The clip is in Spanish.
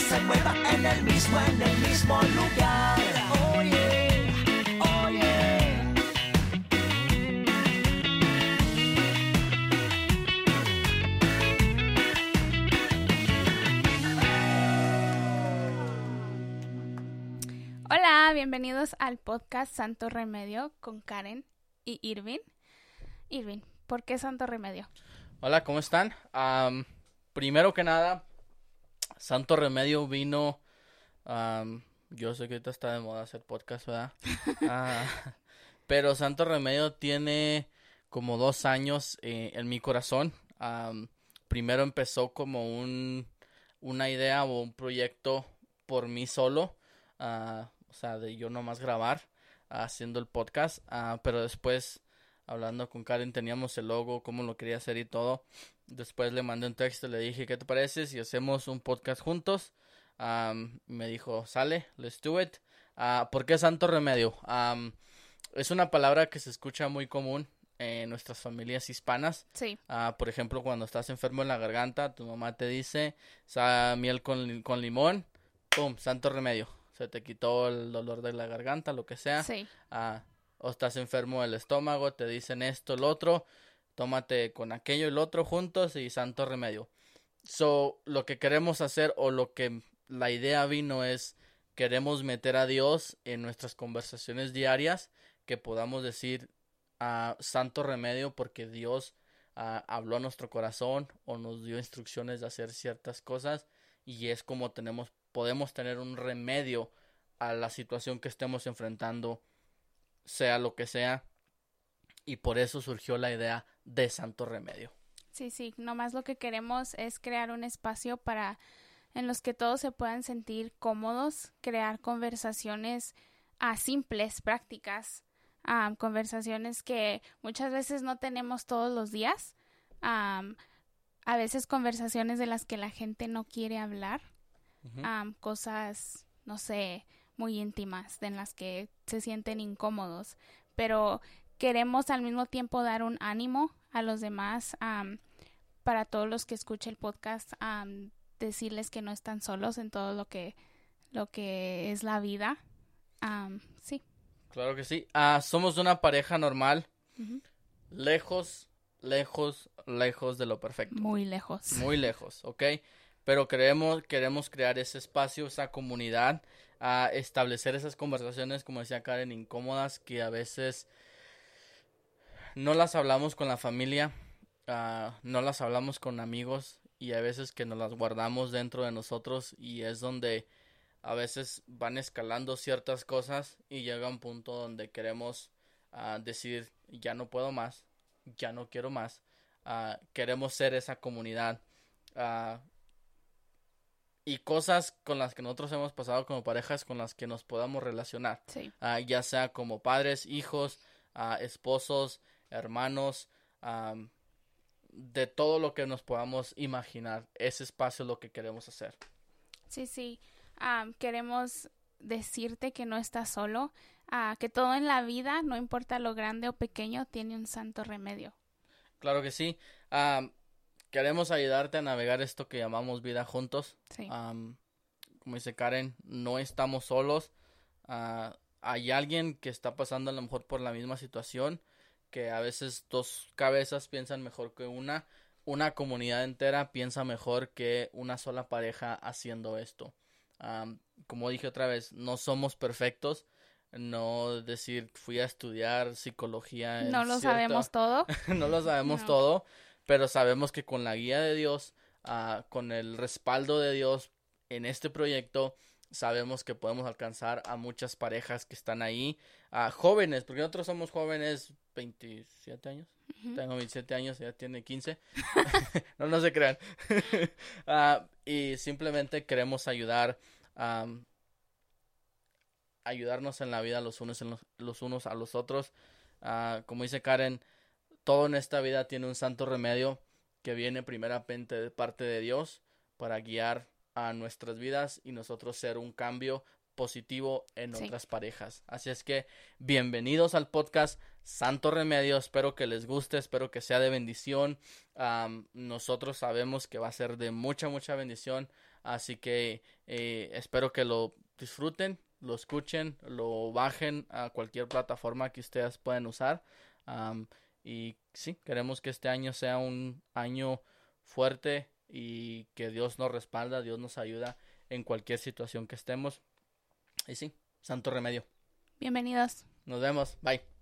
se mueva en el mismo, en el mismo lugar. Oye, oye. Hola, bienvenidos al podcast Santo Remedio con Karen y Irving. Irving, ¿por qué Santo Remedio? Hola, ¿cómo están? Primero que nada, Santo Remedio vino. yo sé que ahorita está de moda hacer podcast, ¿verdad? Ah, pero Santo Remedio tiene como dos años eh, en mi corazón. primero empezó como un, una idea o un proyecto por mí solo. Ah, o sea, de yo nomás grabar haciendo el podcast. Ah, pero después, hablando con Karen, teníamos el logo, cómo lo quería hacer y todo. Después le mandé un texto, le dije, ¿qué te parece si hacemos un podcast juntos? me dijo, sale, let's do it. Uh, ¿Por qué Santo Remedio? es una palabra que se escucha muy común en nuestras familias hispanas. Sí. Ah, por ejemplo, cuando estás enfermo en la garganta, tu mamá te dice, miel con, con limón, ¡pum! Santo Remedio se te quitó el dolor de la garganta, lo que sea. Sí. Ah, o estás enfermo del estómago, te dicen esto, el otro, tómate con aquello y el otro juntos y santo remedio. So, lo que queremos hacer o lo que la idea vino es queremos meter a Dios en nuestras conversaciones diarias, que podamos decir a santo remedio porque Dios ah, habló a nuestro corazón o nos dio instrucciones de hacer ciertas cosas y es como tenemos podemos tener un remedio a la situación que estemos enfrentando, sea lo que sea, y por eso surgió la idea de Santo Remedio. Sí, sí, nomás lo que queremos es crear un espacio para en los que todos se puedan sentir cómodos, crear conversaciones a ah, simples, prácticas, ah, conversaciones que muchas veces no tenemos todos los días, a veces conversaciones de las que la gente no quiere hablar cosas, no sé, muy íntimas en las que se sienten incómodos, pero queremos al mismo tiempo dar un ánimo a los demás, para todos los que escuchen el podcast, decirles que no están solos en todo lo que, lo que es la vida. sí. Claro que sí. Ah, somos una pareja normal, lejos, lejos, lejos de lo perfecto. Muy lejos. Muy lejos, ¿ok? Pero queremos, queremos crear ese espacio, esa comunidad, a establecer esas conversaciones, como decía Karen, incómodas que a veces no las hablamos con la familia, ah, no las hablamos con amigos y a veces que nos las guardamos dentro de nosotros y es donde a veces van escalando ciertas cosas y llega un punto donde queremos uh, decir ya no puedo más, ya no quiero más, uh, queremos ser esa comunidad y cosas con las que nosotros hemos pasado como parejas con las que nos podamos relacionar. Ah, ya sea como padres, hijos, uh, esposos, hermanos, de todo lo que nos podamos imaginar. Ese espacio es lo que queremos hacer. Sí, sí. queremos decirte que no estás solo, uh, que todo en la vida, no importa lo grande o pequeño, tiene un santo remedio. Claro que sí queremos ayudarte a navegar esto que llamamos vida juntos. como dice Karen, no estamos solos. Ah, hay alguien que está pasando a lo mejor por la misma situación, que a veces dos cabezas piensan mejor que una. Una comunidad entera piensa mejor que una sola pareja haciendo esto. como dije otra vez, no somos perfectos. No decir fui a estudiar psicología. No lo sabemos todo. no lo sabemos todo pero sabemos que con la guía de Dios, uh, con el respaldo de Dios en este proyecto, sabemos que podemos alcanzar a muchas parejas que están ahí, a jóvenes, porque nosotros somos jóvenes, 27 años, tengo 27 años, ya tiene 15, no, no se crean, uh, y simplemente queremos ayudar, um, ayudarnos en la vida los unos, en los, los unos a los otros, como dice Karen, todo en esta vida tiene un santo remedio que viene primeramente de parte de Dios para guiar a nuestras vidas y nosotros ser un cambio positivo en otras parejas. Así es que bienvenidos al podcast Santo Remedio. Espero que les guste, espero que sea de bendición. nosotros sabemos que va a ser de mucha, mucha bendición. Así que eh, espero que lo disfruten, lo escuchen, lo bajen a cualquier plataforma que ustedes puedan usar. Y sí, queremos que este año sea un año fuerte y que Dios nos respalda, Dios nos ayuda en cualquier situación que estemos. Y sí, santo remedio. Bienvenidos. Nos vemos. Bye.